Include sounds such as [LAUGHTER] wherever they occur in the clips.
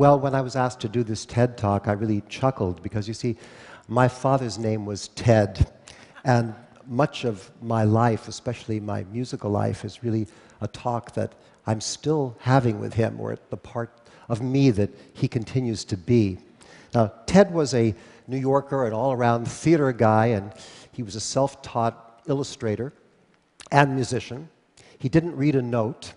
Well, when I was asked to do this TED talk, I really chuckled because you see, my father's name was Ted, and much of my life, especially my musical life, is really a talk that I'm still having with him, or the part of me that he continues to be. Now, Ted was a New Yorker, an all around theater guy, and he was a self taught illustrator and musician. He didn't read a note,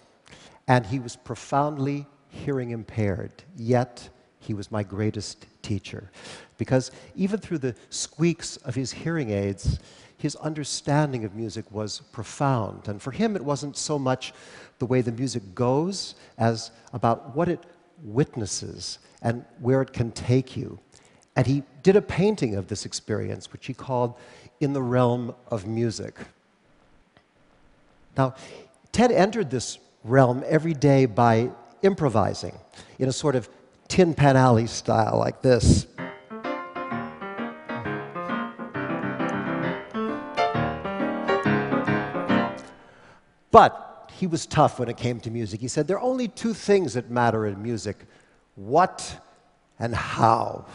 and he was profoundly hearing impaired, yet he was my greatest teacher. Because even through the squeaks of his hearing aids, his understanding of music was profound. And for him, it wasn't so much the way the music goes as about what it witnesses and where it can take you. And he did a painting of this experience, which he called In the Realm of Music. Now, Ted entered this realm every day by improvising in a sort of Tin Pan Alley style, like this. But he was tough when it came to music. He said there are only two things that matter in music what and how.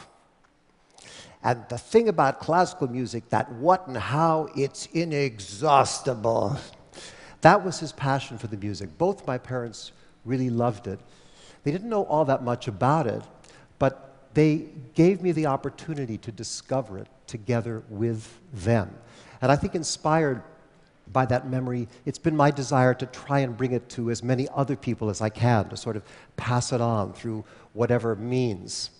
And the thing about classical music, that what and how, it's inexhaustible. That was his passion for the music. Both my parents really loved it. They didn't know all that much about it, but they gave me the opportunity to discover it together with them. And I think inspired by that memory, it's been my desire to try and bring it to as many other people as I can, to sort of pass it on through whatever means.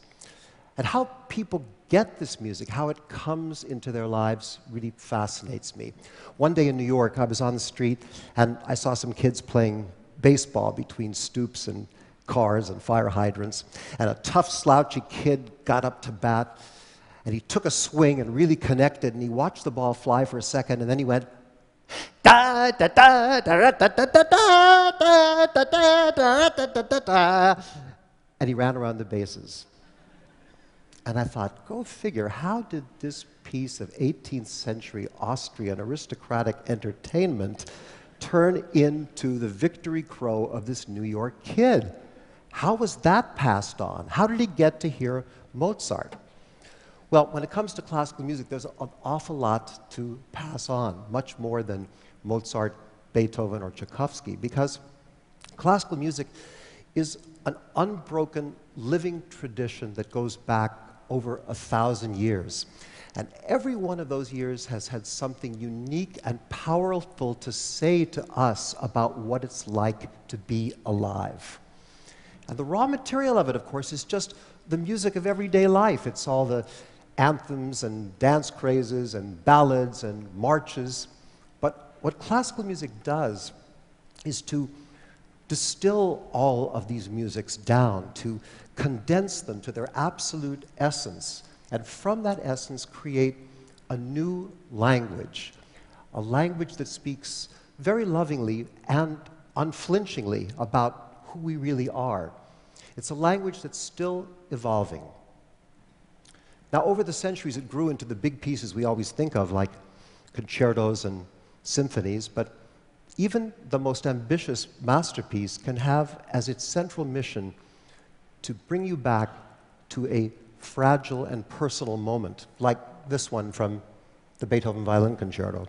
And how people get this music, how it comes into their lives, really fascinates me. One day in New York, I was on the street and I saw some kids playing baseball between stoops and cars and fire hydrants. And a tough, slouchy kid got up to bat and he took a swing and really connected and he watched the ball fly for a second and then he went, da da da da da da da da da da da da da and he ran around the bases. And I thought, go figure, how did this piece of 18th century Austrian aristocratic entertainment turn into the victory crow of this New York kid? How was that passed on? How did he get to hear Mozart? Well, when it comes to classical music, there's an awful lot to pass on, much more than Mozart, Beethoven, or Tchaikovsky, because classical music is an unbroken living tradition that goes back over a thousand years. And every one of those years has had something unique and powerful to say to us about what it's like to be alive. And the raw material of it, of course, is just the music of everyday life. It's all the anthems and dance crazes and ballads and marches. But what classical music does is to distill all of these musics down, to condense them to their absolute essence, and from that essence create a new language, a language that speaks very lovingly and unflinchingly about who we really are. It's a language that's still evolving. Now, over the centuries, it grew into the big pieces we always think of, like concertos and symphonies, but even the most ambitious masterpiece can have as its central mission to bring you back to a fragile and personal moment, like this one from the Beethoven Violin Concerto.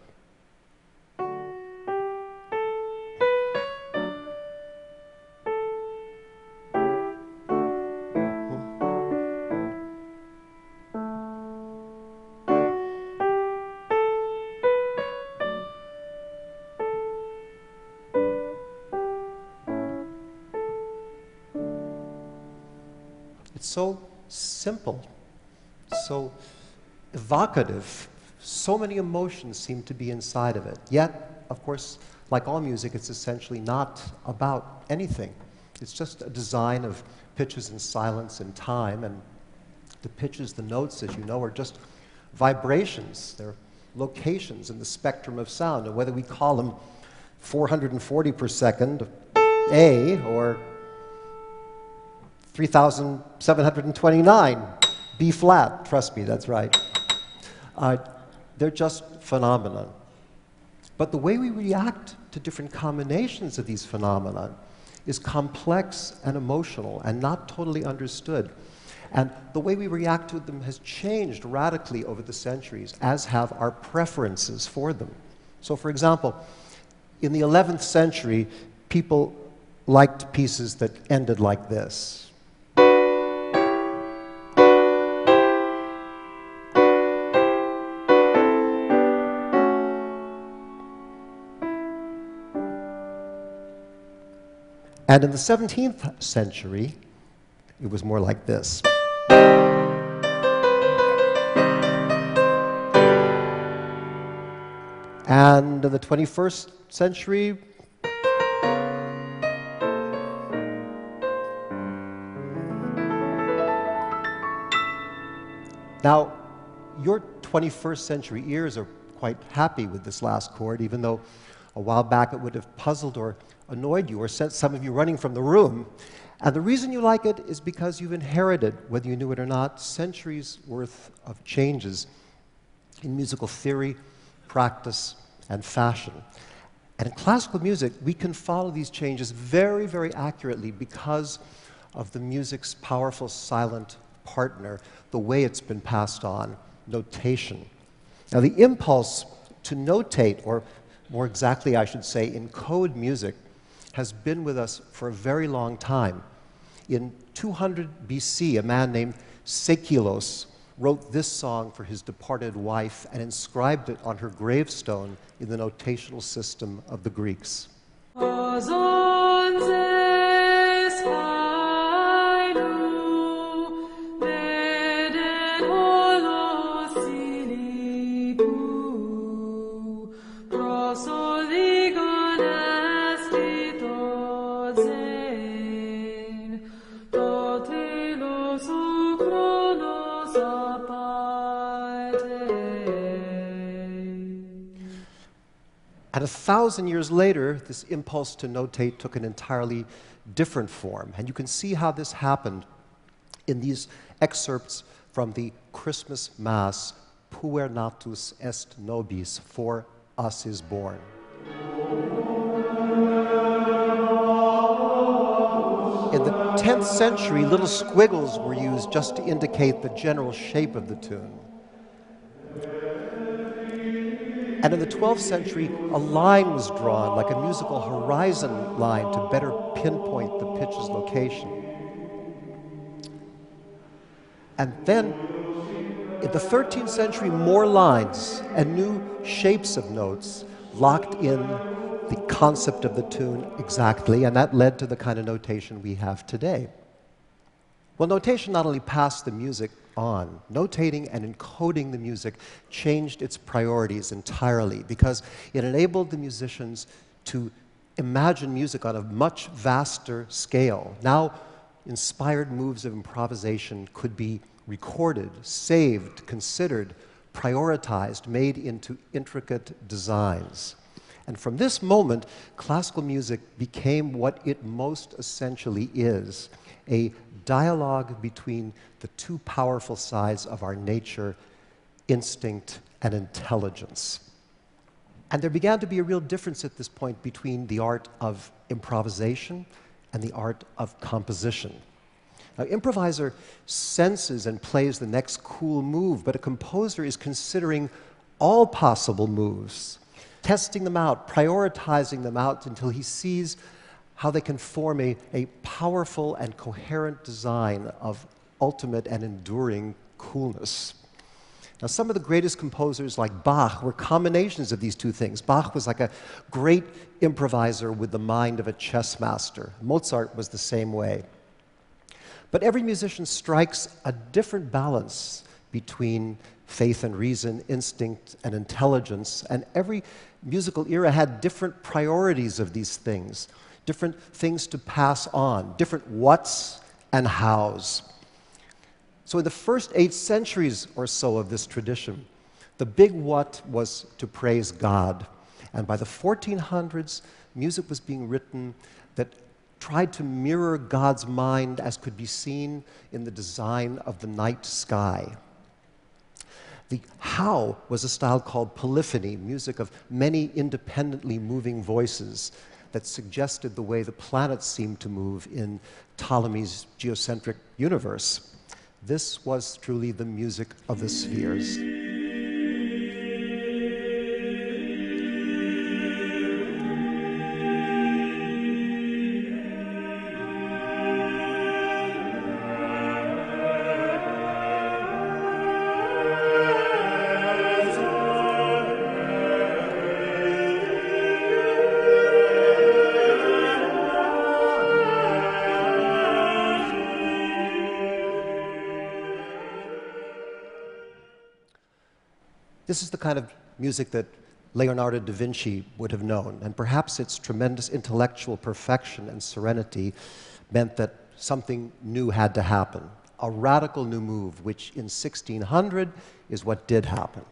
It's so simple, so evocative. So many emotions seem to be inside of it. Yet, of course, like all music, it's essentially not about anything. It's just a design of pitches and silence and time. And the pitches, the notes, as you know, are just vibrations. They're locations in the spectrum of sound. And whether we call them 440 per second, A, or 3,729, B flat. Trust me, that's right. Uh, they're just phenomena. But the way we react to different combinations of these phenomena is complex and emotional and not totally understood. And the way we react to them has changed radically over the centuries, as have our preferences for them. So, for example, in the 11th century, people liked pieces that ended like this. And in the 17th century, it was more like this. And in the 21st century, Now, your 21st century ears are quite happy with this last chord, even though a while back it would have puzzled or annoyed you or sent some of you running from the room. And the reason you like it is because you've inherited, whether you knew it or not, centuries worth of changes in musical theory, practice, and fashion. And in classical music, we can follow these changes very, very accurately because of the music's powerful silent partner, the way it's been passed on, notation. Now, the impulse to notate, or more exactly, I should say, encode music, has been with us for a very long time. In 200 BC, a man named Seikilos wrote this song for his departed wife and inscribed it on her gravestone in the notational system of the Greeks. Thousand years later, this impulse to notate took an entirely different form. And you can see how this happened in these excerpts from the Christmas Mass, Puer natus est nobis, for us is born. In the 10th century, little squiggles were used just to indicate the general shape of the tune. And in the 12th century, a line was drawn, like a musical horizon line, to better pinpoint the pitch's location. And then, in the 13th century, more lines and new shapes of notes locked in the concept of the tune exactly, and that led to the kind of notation we have today. Well, notation not only passed the music on. Notating and encoding the music changed its priorities entirely because it enabled the musicians to imagine music on a much vaster scale. Now, inspired moves of improvisation could be recorded, saved, considered, prioritized, made into intricate designs. And from this moment, classical music became what it most essentially is a dialogue between the two powerful sides of our nature, instinct and intelligence. And there began to be a real difference at this point between the art of improvisation and the art of composition. Now, improviser senses and plays the next cool move, but a composer is considering all possible moves, testing them out, prioritizing them out until he sees how they can form a, a powerful and coherent design of ultimate and enduring coolness. Now, some of the greatest composers, like Bach, were combinations of these two things. Bach was like a great improviser with the mind of a chess master. Mozart was the same way. But every musician strikes a different balance between faith and reason, instinct and intelligence, and every musical era had different priorities of these things different things to pass on, different whats and hows. So, in the first eight centuries or so of this tradition, the big what was to praise God. And by the 1400s, music was being written that tried to mirror God's mind as could be seen in the design of the night sky. The how was a style called polyphony, music of many independently moving voices that suggested the way the planets seemed to move in Ptolemy's geocentric universe. This was truly the music of the spheres. This is the kind of music that Leonardo da Vinci would have known, and perhaps its tremendous intellectual perfection and serenity meant that something new had to happen. A radical new move, which in 1600 is what did happen.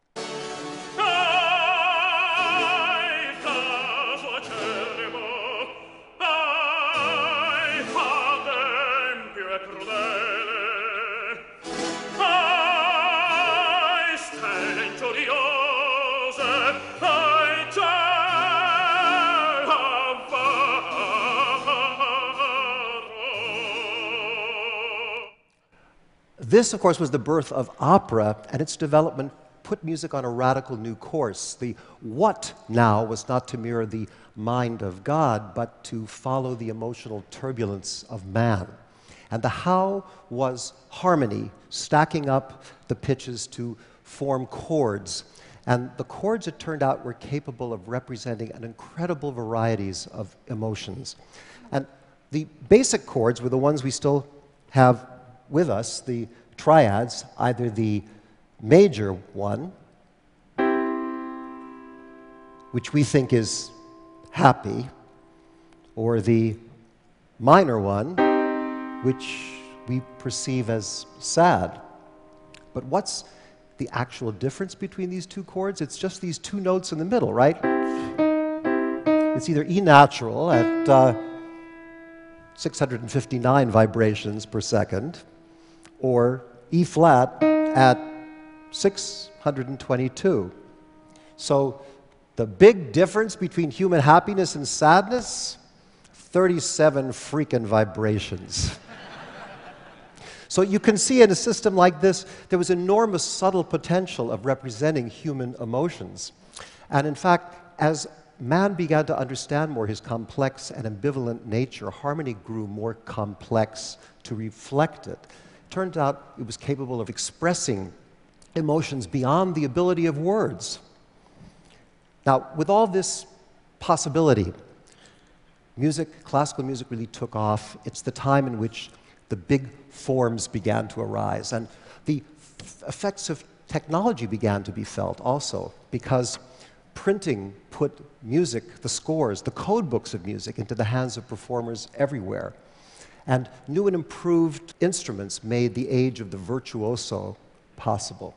This, of course, was the birth of opera, and its development put music on a radical new course. The what now was not to mirror the mind of God, but to follow the emotional turbulence of man. And the how was harmony, stacking up the pitches to form chords. And the chords, it turned out, were capable of representing an incredible varieties of emotions. And the basic chords were the ones we still have with us the triads, either the major one, which we think is happy, or the minor one, which we perceive as sad. But what's the actual difference between these two chords? It's just these two notes in the middle, right? It's either E natural at uh, 659 vibrations per second, or E flat at 622. So the big difference between human happiness and sadness 37 freaking vibrations. [LAUGHS] so you can see in a system like this, there was enormous subtle potential of representing human emotions. And in fact, as man began to understand more his complex and ambivalent nature, harmony grew more complex to reflect it. Turned out it was capable of expressing emotions beyond the ability of words. Now, with all this possibility, music, classical music really took off. It's the time in which the big forms began to arise. And the effects of technology began to be felt also because printing put music, the scores, the code books of music into the hands of performers everywhere. And new and improved instruments made the age of the virtuoso possible.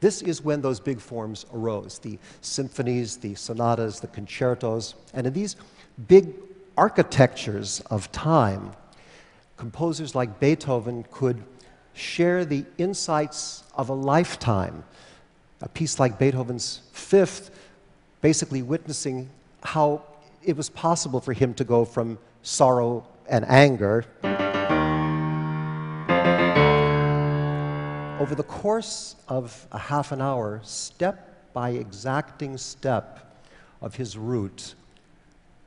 This is when those big forms arose the symphonies, the sonatas, the concertos. And in these big architectures of time, composers like Beethoven could share the insights of a lifetime. A piece like Beethoven's Fifth, basically witnessing how it was possible for him to go from sorrow and anger. Over the course of a half an hour, step by exacting step of his route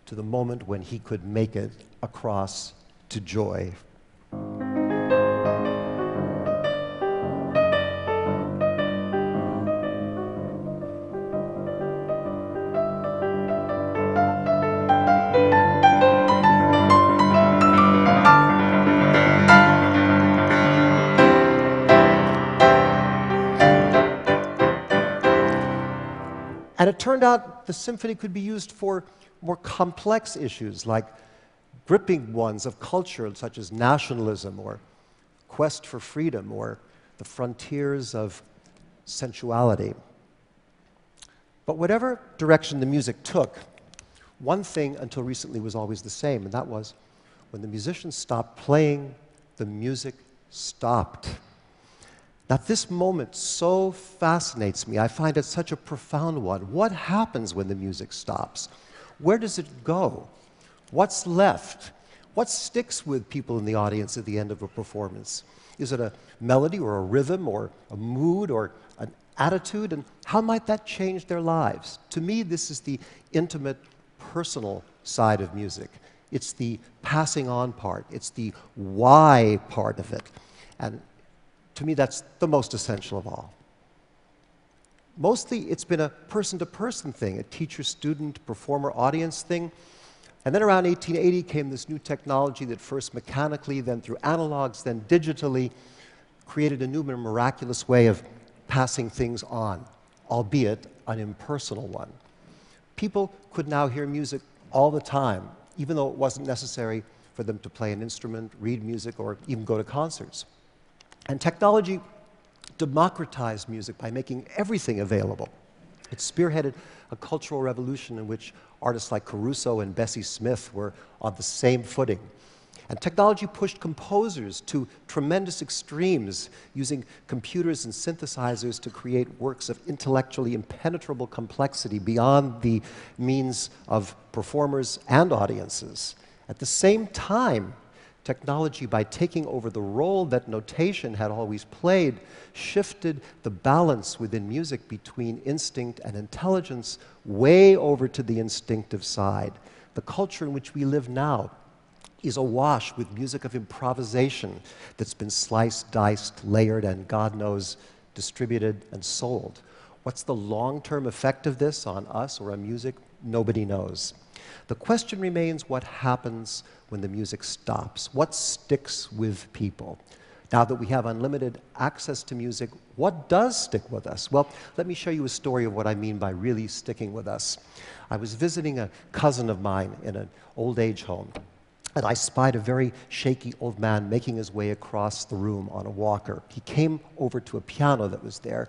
to the moment when he could make it across to joy. And it turned out the symphony could be used for more complex issues like gripping ones of culture, such as nationalism or quest for freedom or the frontiers of sensuality. But whatever direction the music took, one thing until recently was always the same, and that was when the musicians stopped playing, the music stopped. Now, this moment so fascinates me. I find it such a profound one. What happens when the music stops? Where does it go? What's left? What sticks with people in the audience at the end of a performance? Is it a melody or a rhythm or a mood or an attitude? And how might that change their lives? To me, this is the intimate, personal side of music. It's the passing on part, it's the why part of it. And to me, that's the most essential of all. Mostly, it's been a person to person thing, a teacher student, performer audience thing. And then around 1880 came this new technology that first mechanically, then through analogs, then digitally, created a new and miraculous way of passing things on, albeit an impersonal one. People could now hear music all the time, even though it wasn't necessary for them to play an instrument, read music, or even go to concerts. And technology democratized music by making everything available. It spearheaded a cultural revolution in which artists like Caruso and Bessie Smith were on the same footing. And technology pushed composers to tremendous extremes, using computers and synthesizers to create works of intellectually impenetrable complexity beyond the means of performers and audiences. At the same time, Technology, by taking over the role that notation had always played, shifted the balance within music between instinct and intelligence way over to the instinctive side. The culture in which we live now is awash with music of improvisation that's been sliced, diced, layered, and God knows, distributed and sold. What's the long term effect of this on us or on music? Nobody knows. The question remains what happens when the music stops? What sticks with people? Now that we have unlimited access to music, what does stick with us? Well, let me show you a story of what I mean by really sticking with us. I was visiting a cousin of mine in an old age home, and I spied a very shaky old man making his way across the room on a walker. He came over to a piano that was there,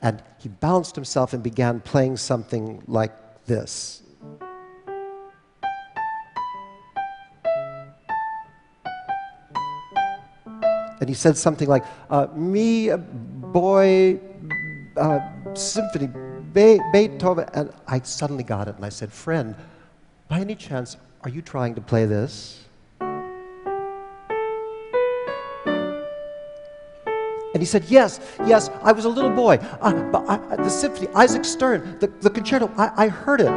and he balanced himself and began playing something like this. and he said something like, uh, "Me, boy, uh, symphony, Be- Beethoven," and I suddenly got it, and I said, "Friend, by any chance, are you trying to play this?" And he said, Yes, yes, I was a little boy. Uh, but I, the symphony, Isaac Stern, the, the concerto, I, I heard it.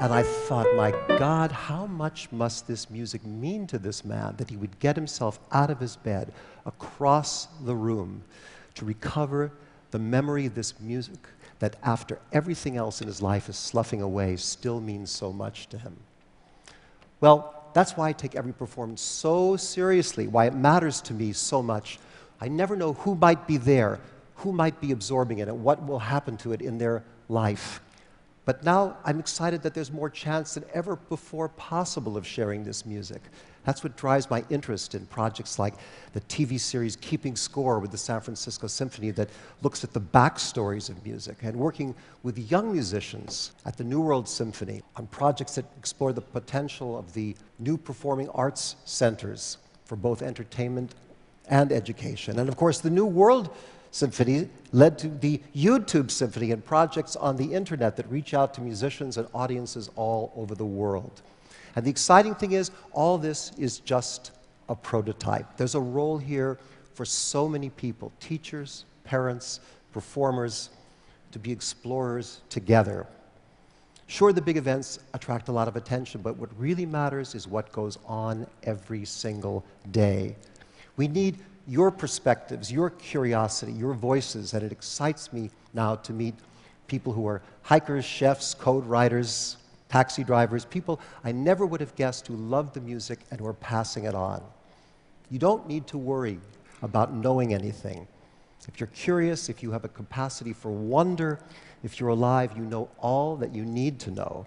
And I thought, my God, how much must this music mean to this man that he would get himself out of his bed across the room to recover the memory of this music that, after everything else in his life is sloughing away, still means so much to him? Well, that's why I take every performance so seriously, why it matters to me so much. I never know who might be there, who might be absorbing it, and what will happen to it in their life. But now I'm excited that there's more chance than ever before possible of sharing this music. That's what drives my interest in projects like the TV series Keeping Score with the San Francisco Symphony that looks at the backstories of music, and working with young musicians at the New World Symphony on projects that explore the potential of the new performing arts centers for both entertainment and education. And of course, the New World Symphony led to the YouTube Symphony and projects on the internet that reach out to musicians and audiences all over the world. And the exciting thing is, all this is just a prototype. There's a role here for so many people teachers, parents, performers to be explorers together. Sure, the big events attract a lot of attention, but what really matters is what goes on every single day. We need your perspectives, your curiosity, your voices, and it excites me now to meet people who are hikers, chefs, code writers, taxi drivers, people I never would have guessed who love the music and who are passing it on. You don't need to worry about knowing anything. If you're curious, if you have a capacity for wonder, if you're alive, you know all that you need to know.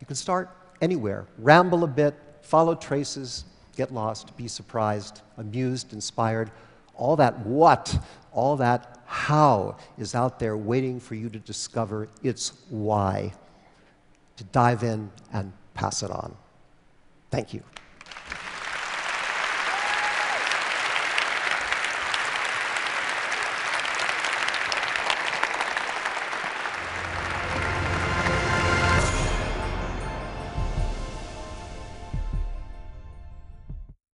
You can start anywhere, ramble a bit, follow traces, get lost, be surprised, amused, inspired. All that what, all that how is out there waiting for you to discover its why, to dive in and pass it on. Thank you.